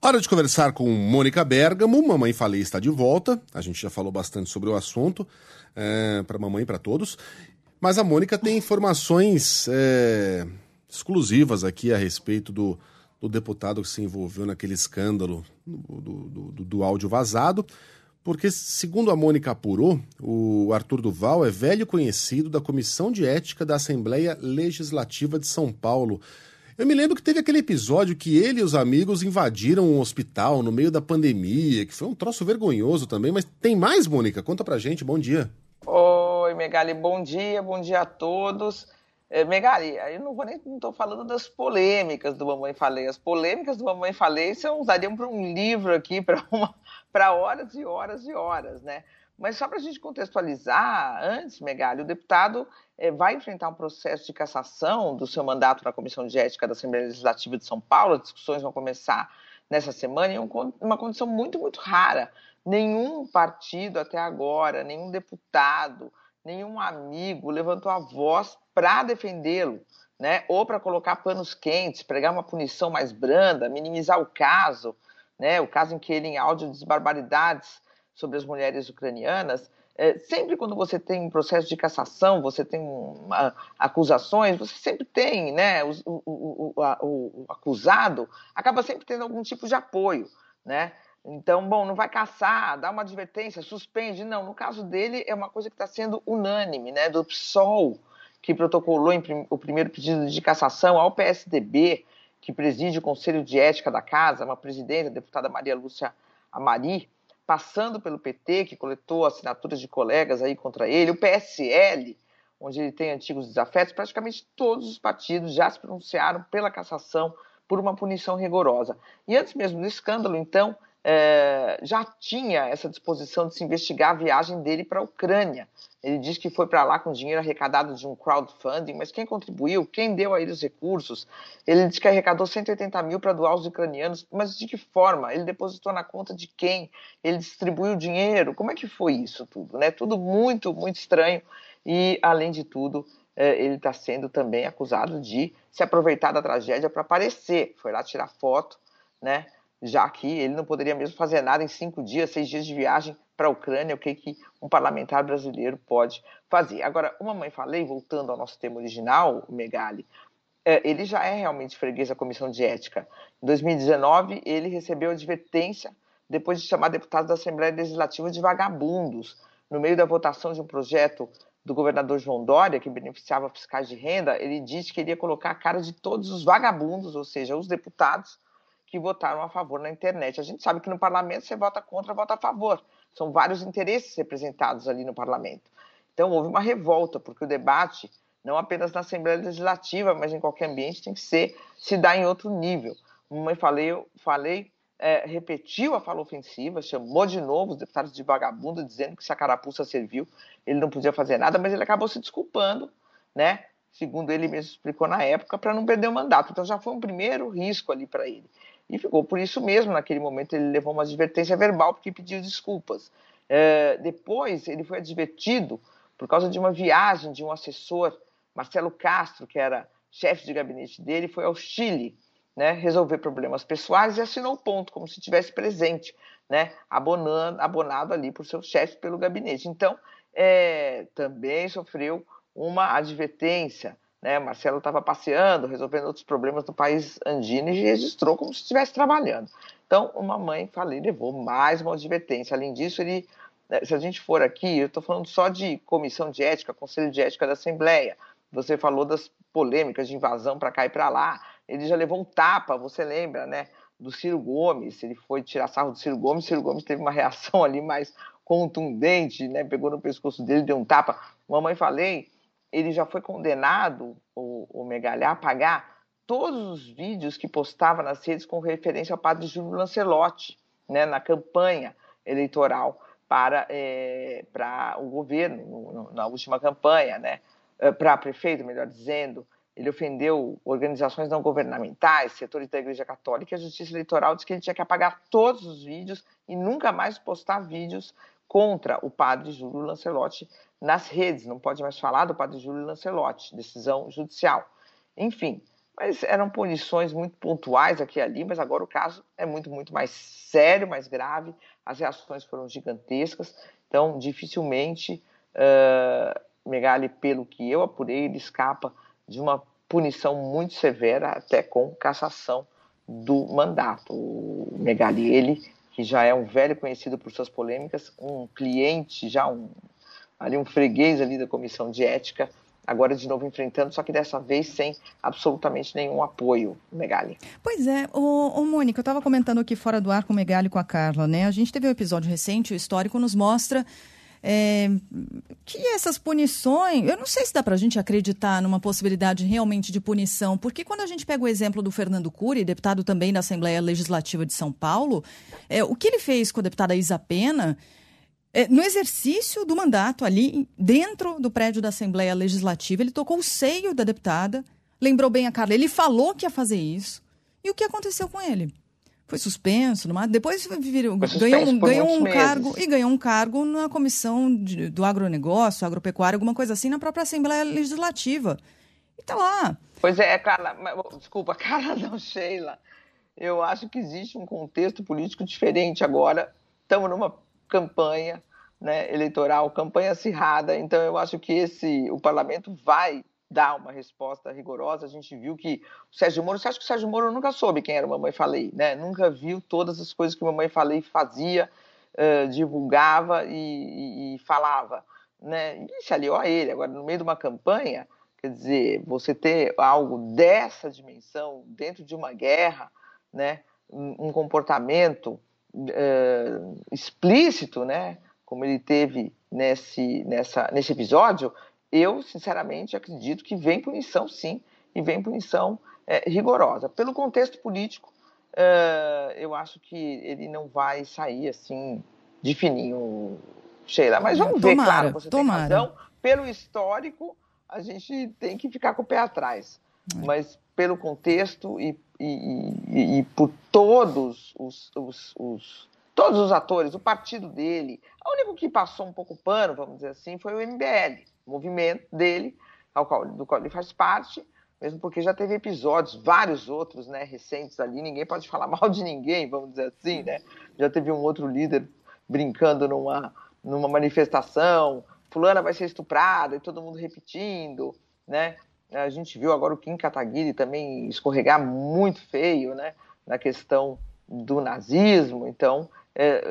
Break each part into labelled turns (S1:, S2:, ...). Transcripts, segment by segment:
S1: Hora de conversar com Mônica Bergamo. Mamãe Falei está de volta. A gente já falou bastante sobre o assunto, é, para mamãe e para todos. Mas a Mônica tem informações é, exclusivas aqui a respeito do, do deputado que se envolveu naquele escândalo do, do, do, do áudio vazado. Porque, segundo a Mônica apurou, o Arthur Duval é velho conhecido da Comissão de Ética da Assembleia Legislativa de São Paulo. Eu me lembro que teve aquele episódio que ele e os amigos invadiram um hospital no meio da pandemia, que foi um troço vergonhoso também, mas tem mais, Mônica? Conta pra gente, bom dia.
S2: Oi, Megali, bom dia, bom dia a todos. É, Megali, eu não vou nem tô falando das polêmicas do Mamãe Falei. As polêmicas do Mamãe Falei são usariam para um livro aqui para horas e horas e horas, né? Mas só para a gente contextualizar, antes, Megali, o deputado é, vai enfrentar um processo de cassação do seu mandato na Comissão de Ética da Assembleia Legislativa de São Paulo. As discussões vão começar nessa semana em uma condição muito, muito rara. Nenhum partido até agora, nenhum deputado, nenhum amigo levantou a voz para defendê-lo, né? ou para colocar panos quentes, pregar uma punição mais branda, minimizar o caso, né? o caso em que ele, em áudio, diz barbaridades sobre as mulheres ucranianas, é, sempre quando você tem um processo de cassação, você tem uma, acusações, você sempre tem, né, o, o, o, o, acusado acaba sempre tendo algum tipo de apoio, né? Então, bom, não vai caçar, dá uma advertência, suspende. Não, no caso dele é uma coisa que está sendo unânime, né? Do PSOL, que protocolou o primeiro pedido de cassação ao PSDB, que preside o Conselho de Ética da Casa, uma presidente, a deputada Maria Lúcia Amari, passando pelo PT, que coletou assinaturas de colegas aí contra ele, o PSL, onde ele tem antigos desafetos, praticamente todos os partidos já se pronunciaram pela cassação por uma punição rigorosa. E antes mesmo do escândalo, então, é, já tinha essa disposição de se investigar a viagem dele para a Ucrânia. Ele diz que foi para lá com dinheiro arrecadado de um crowdfunding, mas quem contribuiu, quem deu a ele os recursos? Ele diz que arrecadou 180 mil para doar aos ucranianos, mas de que forma? Ele depositou na conta de quem? Ele distribuiu o dinheiro? Como é que foi isso tudo? Né? Tudo muito, muito estranho e, além de tudo, é, ele está sendo também acusado de se aproveitar da tragédia para aparecer. Foi lá tirar foto, né? Já que ele não poderia mesmo fazer nada em cinco dias, seis dias de viagem para a Ucrânia, o que, que um parlamentar brasileiro pode fazer. Agora, uma mãe falei, voltando ao nosso tema original, Megali, é, ele já é realmente freguês da Comissão de Ética. Em 2019, ele recebeu advertência depois de chamar deputados da Assembleia Legislativa de vagabundos, no meio da votação de um projeto do governador João Dória, que beneficiava fiscais de renda, ele disse que iria colocar a cara de todos os vagabundos, ou seja, os deputados, que votaram a favor na internet. A gente sabe que no parlamento você vota contra, vota a favor. São vários interesses representados ali no parlamento. Então houve uma revolta, porque o debate, não apenas na Assembleia Legislativa, mas em qualquer ambiente, tem que ser se dar em outro nível. Mamãe falei, falei é, repetiu a fala ofensiva, chamou de novo os deputados de vagabundo, dizendo que se a carapuça serviu, ele não podia fazer nada, mas ele acabou se desculpando, né? Segundo ele mesmo explicou na época, para não perder o mandato. Então já foi um primeiro risco ali para ele. E ficou por isso mesmo. Naquele momento, ele levou uma advertência verbal porque pediu desculpas. É, depois, ele foi advertido por causa de uma viagem de um assessor, Marcelo Castro, que era chefe de gabinete dele, foi ao Chile né, resolver problemas pessoais e assinou o ponto, como se estivesse presente, né, abonando, abonado ali por seu chefe pelo gabinete. Então, é, também sofreu uma advertência. Né? Marcelo estava passeando, resolvendo outros problemas do país andino e registrou como se estivesse trabalhando. Então, uma mãe, falei, levou mais uma advertência. Além disso, ele, né, se a gente for aqui, eu estou falando só de comissão de ética, conselho de ética da Assembleia. Você falou das polêmicas de invasão para cá e para lá ele já levou um tapa, você lembra, né? Do Ciro Gomes, ele foi tirar sarro do Ciro Gomes, Ciro Gomes teve uma reação ali mais contundente, né? Pegou no pescoço dele, deu um tapa. Mamãe falei, ele já foi condenado, o, o Megalhar, a pagar todos os vídeos que postava nas redes com referência ao padre Júlio Lancelotti, né? Na campanha eleitoral para, é, para o governo, no, na última campanha, né? Eh, para prefeito, melhor dizendo ele ofendeu organizações não governamentais, setores da Igreja Católica, e a Justiça Eleitoral disse que ele tinha que apagar todos os vídeos e nunca mais postar vídeos contra o padre Júlio Lancelotti nas redes. Não pode mais falar do padre Júlio Lancelotti, decisão judicial. Enfim, mas eram punições muito pontuais aqui e ali, mas agora o caso é muito, muito mais sério, mais grave. As reações foram gigantescas, então dificilmente uh, Megali, pelo que eu apurei, ele escapa de uma punição muito severa, até com cassação do mandato. O Megali, ele, que já é um velho conhecido por suas polêmicas, um cliente, já um, ali um freguês ali da comissão de ética, agora de novo enfrentando, só que dessa vez sem absolutamente nenhum apoio, Megali.
S3: Pois é, o, o Mônica, eu estava comentando aqui fora do ar com o Megali e com a Carla, né? A gente teve um episódio recente, o histórico nos mostra é, que essas punições, eu não sei se dá para a gente acreditar numa possibilidade realmente de punição, porque quando a gente pega o exemplo do Fernando Cury, deputado também da Assembleia Legislativa de São Paulo, é, o que ele fez com a deputada Isa Pena, é, no exercício do mandato ali dentro do prédio da Assembleia Legislativa, ele tocou o seio da deputada, lembrou bem a Carla, ele falou que ia fazer isso, e o que aconteceu com ele? Foi suspenso, numa, depois virou, ganhou, um, ganhou um cargo e ganhou um cargo na comissão de, do agronegócio, agropecuária, alguma coisa assim, na própria Assembleia Legislativa. E tá lá.
S2: Pois é, Carla, desculpa, Carla não, Sheila. Eu acho que existe um contexto político diferente agora. Estamos numa campanha né, eleitoral, campanha acirrada, então eu acho que esse o parlamento vai dar uma resposta rigorosa. A gente viu que o Sérgio Moro, você acha que o Sérgio Moro nunca soube quem era o Mamãe Falei, né? Nunca viu todas as coisas que o Mamãe Falei fazia, uh, divulgava e, e, e, falava, né? E se aliou a ele. Agora, no meio de uma campanha, quer dizer, você ter algo dessa dimensão dentro de uma guerra, né? Um, um comportamento uh, explícito, né? Como ele teve nesse, nessa, nesse episódio, eu, sinceramente, acredito que vem punição, sim, e vem punição é, rigorosa. Pelo contexto político, uh, eu acho que ele não vai sair assim de fininho, Sheila. Mas vamos tomara, ver, claro, você tomara. tem razão. Pelo histórico, a gente tem que ficar com o pé atrás. É. Mas pelo contexto e, e, e, e por todos os, os, os, todos os atores, o partido dele, o único que passou um pouco pano, vamos dizer assim, foi o MBL movimento dele, ao qual, do qual ele faz parte, mesmo porque já teve episódios, vários outros, né, recentes ali, ninguém pode falar mal de ninguém, vamos dizer assim, né? Já teve um outro líder brincando numa, numa manifestação, fulana vai ser estuprada, e todo mundo repetindo, né? A gente viu agora o Kim Kataguiri também escorregar muito feio, né, na questão do nazismo, então, é,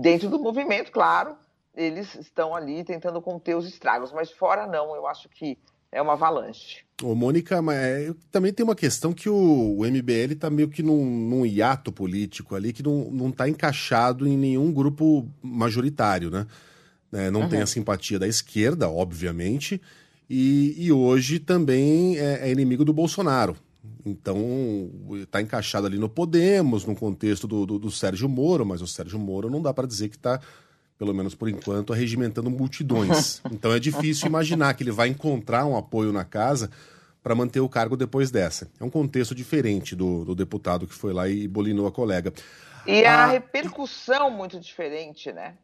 S2: dentro do movimento, claro, eles estão ali tentando conter os estragos, mas fora não, eu acho que é uma avalanche.
S1: Ô, Mônica, mas é, também tem uma questão que o, o MBL está meio que num, num, hiato político ali que não está encaixado em nenhum grupo majoritário, né? É, não uhum. tem a simpatia da esquerda, obviamente, e, e hoje também é, é, inimigo do Bolsonaro. Então, está encaixado ali no Podemos, no contexto do, do, do Sérgio Moro, mas o Sérgio Moro não dá para dizer que está pelo menos por enquanto, arregimentando multidões. Então é difícil imaginar que ele vai encontrar um apoio na casa para manter o cargo depois dessa. É um contexto diferente do, do deputado que foi lá e bolinou a colega.
S2: E a, a repercussão muito diferente, né?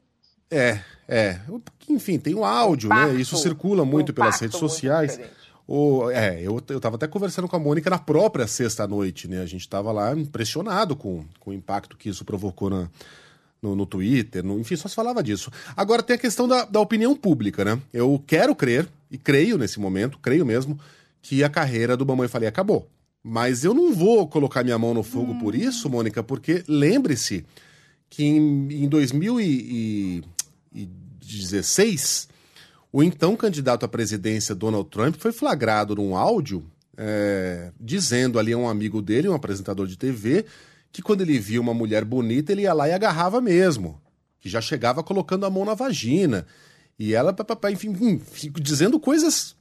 S1: É, é. Enfim, tem um áudio, né? impacto, né? Isso circula muito pelas redes sociais. O, é, eu, eu tava até conversando com a Mônica na própria sexta-noite, né? A gente tava lá impressionado com, com o impacto que isso provocou na, no, no Twitter, no, enfim, só se falava disso. Agora tem a questão da, da opinião pública, né? Eu quero crer, e creio nesse momento, creio mesmo, que a carreira do Mamãe Falei acabou. Mas eu não vou colocar minha mão no fogo hum. por isso, Mônica, porque lembre-se que em, em 2016, o então candidato à presidência, Donald Trump, foi flagrado num áudio é, dizendo ali a um amigo dele, um apresentador de TV, que quando ele via uma mulher bonita, ele ia lá e agarrava mesmo. Que já chegava colocando a mão na vagina. E ela, enfim, hum, dizendo coisas.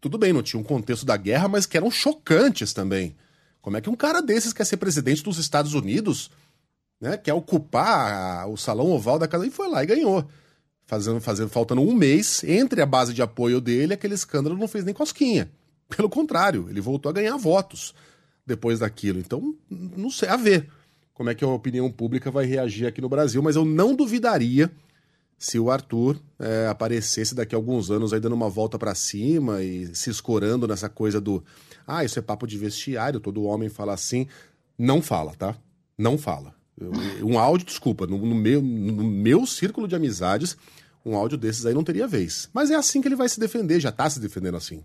S1: Tudo bem, não tinha um contexto da guerra, mas que eram chocantes também. Como é que um cara desses quer ser presidente dos Estados Unidos, né? Quer ocupar o salão oval da casa e foi lá e ganhou. Fazendo, fazendo, faltando um mês entre a base de apoio dele, aquele escândalo não fez nem cosquinha. Pelo contrário, ele voltou a ganhar votos depois daquilo. Então, não sei, a ver como é que a opinião pública vai reagir aqui no Brasil, mas eu não duvidaria se o Arthur é, aparecesse daqui a alguns anos aí dando uma volta para cima e se escorando nessa coisa do ah, isso é papo de vestiário, todo homem fala assim. Não fala, tá? Não fala. Um áudio, desculpa, no, no, meu, no meu círculo de amizades, um áudio desses aí não teria vez. Mas é assim que ele vai se defender, já tá se defendendo assim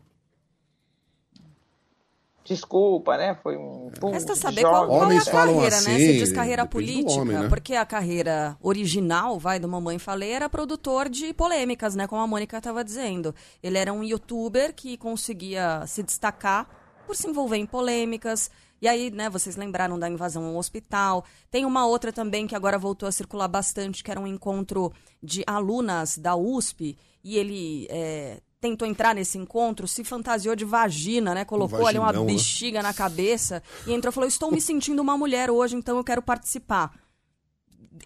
S2: desculpa, né? Foi um.
S4: Pum, Resta saber qual, qual é a carreira, assim, né? Se diz carreira política, homem, né? porque a carreira original, vai, do Mamãe Falei, era produtor de polêmicas, né? Como a Mônica estava dizendo. Ele era um youtuber que conseguia se destacar por se envolver em polêmicas. E aí, né, vocês lembraram da invasão ao hospital. Tem uma outra também que agora voltou a circular bastante, que era um encontro de alunas da USP. E ele é, tentou entrar nesse encontro, se fantasiou de vagina, né? Colocou um ali uma né? bexiga né? na cabeça e entrou e falou: Estou me sentindo uma mulher hoje, então eu quero participar.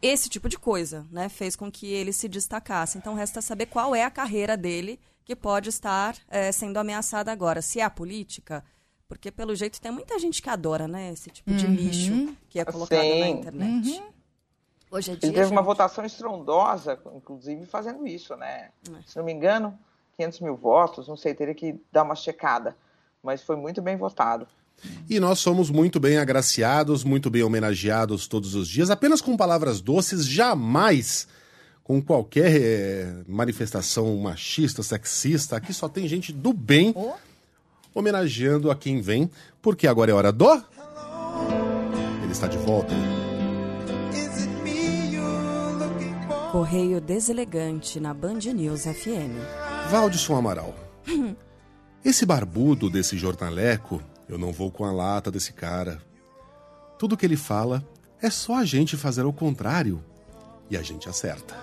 S4: Esse tipo de coisa, né? Fez com que ele se destacasse. Então resta saber qual é a carreira dele que pode estar é, sendo ameaçada agora. Se é a política, porque pelo jeito tem muita gente que adora, né? Esse tipo de uhum. lixo que é colocado Sim. na internet. Uhum.
S2: Hoje é dia, Ele teve gente... uma votação estrondosa, inclusive fazendo isso, né? É. Se não me engano, 500 mil votos, não sei, teria que dar uma checada, mas foi muito bem votado.
S1: E nós somos muito bem agraciados, muito bem homenageados todos os dias, apenas com palavras doces, jamais com qualquer é, manifestação machista, sexista. Aqui só tem gente do bem homenageando a quem vem, porque agora é hora do. Ele está de volta.
S4: Correio Deselegante na Band News FM.
S1: Valdisson Amaral. Esse barbudo desse jornaleco, eu não vou com a lata desse cara. Tudo que ele fala é só a gente fazer o contrário e a gente acerta.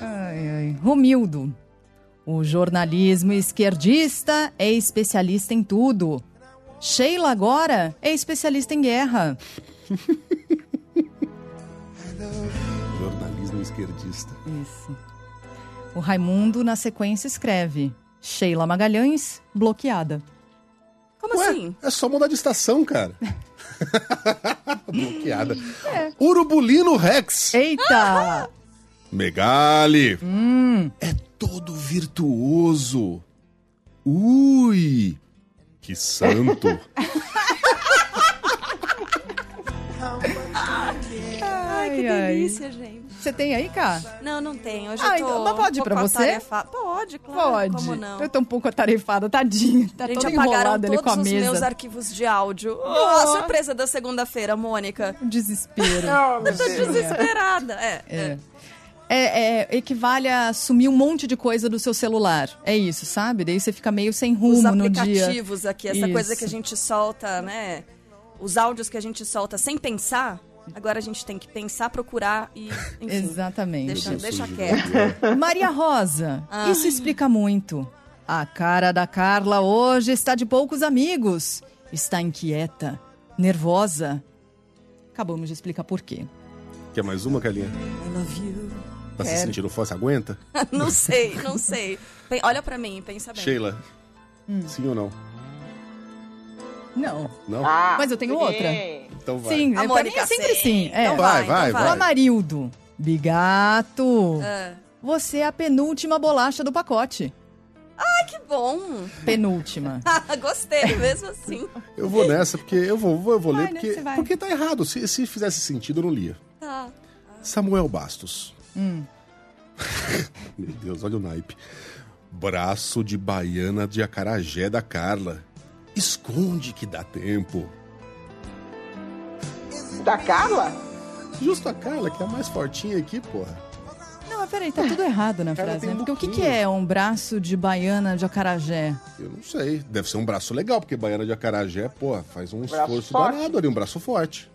S3: ai, ai. Romildo. O jornalismo esquerdista é especialista em tudo. Sheila agora é especialista em guerra.
S1: esquerdista.
S3: Isso. O Raimundo, na sequência, escreve: Sheila Magalhães, bloqueada.
S4: Como Ué, assim?
S1: É só mudar de estação, cara. bloqueada. É. Urubulino Rex.
S3: Eita!
S1: Megali.
S3: Hum.
S1: É todo virtuoso. Ui! Que santo!
S4: Ai, que delícia, gente.
S3: Você tem aí, cá?
S4: Não, não tenho. Hoje ah, eu tô então,
S3: mas pode um pra você?
S4: Atarefada. Pode, claro.
S3: Pode.
S4: Como não?
S3: Eu tô um pouco atarefada, tadinha. Tá Gente, apagaram ali com a
S4: todos
S3: os
S4: meus arquivos de áudio. Oh, a surpresa da segunda-feira, Mônica.
S3: Desespero.
S4: eu tô desesperada. É, é.
S3: é. É, é, equivale a sumir um monte de coisa do seu celular. É isso, sabe? Daí você fica meio sem rumo no dia.
S4: Os aplicativos aqui, essa isso. coisa que a gente solta, né? Os áudios que a gente solta sem pensar, Agora a gente tem que pensar, procurar e. Enfim,
S3: Exatamente.
S4: Deixa, deixa quieto.
S3: Maria Rosa, ah. isso explica muito. A cara da Carla hoje está de poucos amigos. Está inquieta, nervosa. Acabamos de explicar por quê.
S1: Quer mais uma, Carlinha?
S4: I love you.
S1: Tá se sentindo força? Aguenta?
S4: não sei, não sei. Olha para mim, pensa bem.
S1: Sheila, hum. sim ou não?
S3: Não.
S1: Não?
S3: Ah, Mas eu tenho sim. outra.
S1: Então vai.
S3: Sim, a é, Mônica, é sempre sim. sim.
S1: É. Então vai, vai,
S3: então vai. O Amarildo. Bigato. Ah. Você é a penúltima bolacha do pacote.
S4: Ai, que bom!
S3: Penúltima.
S4: Gostei, mesmo assim.
S1: Eu vou nessa, porque eu vou, eu vou vai, ler, né, porque, porque tá errado. Se, se fizesse sentido, eu não lia. Tá. Samuel Bastos. Hum. Meu Deus, olha o naipe. Braço de baiana de acarajé da Carla. Esconde que dá tempo.
S2: Da Carla?
S1: Justo a Carla, que é a mais fortinha aqui, porra.
S3: Não, mas peraí, tá tudo errado na frase, né? Porque o que, que é um braço de baiana de acarajé?
S1: Eu não sei. Deve ser um braço legal, porque baiana de acarajé, pô, faz um braço esforço forte. danado ali, um braço forte.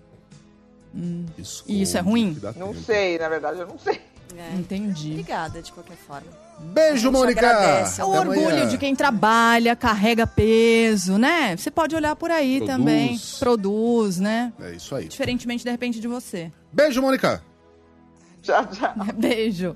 S3: Hum. E isso é ruim?
S2: Não tempo. sei, na verdade, eu não sei.
S3: É. Entendi.
S4: Obrigada, de qualquer forma.
S1: Beijo, Mônica!
S3: É o orgulho amanhã. de quem trabalha, carrega peso, né? Você pode olhar por aí Produz. também. Produz, né?
S1: É isso aí.
S3: Diferentemente, de repente, de você.
S1: Beijo, Mônica!
S2: Tchau, tchau.
S3: Beijo.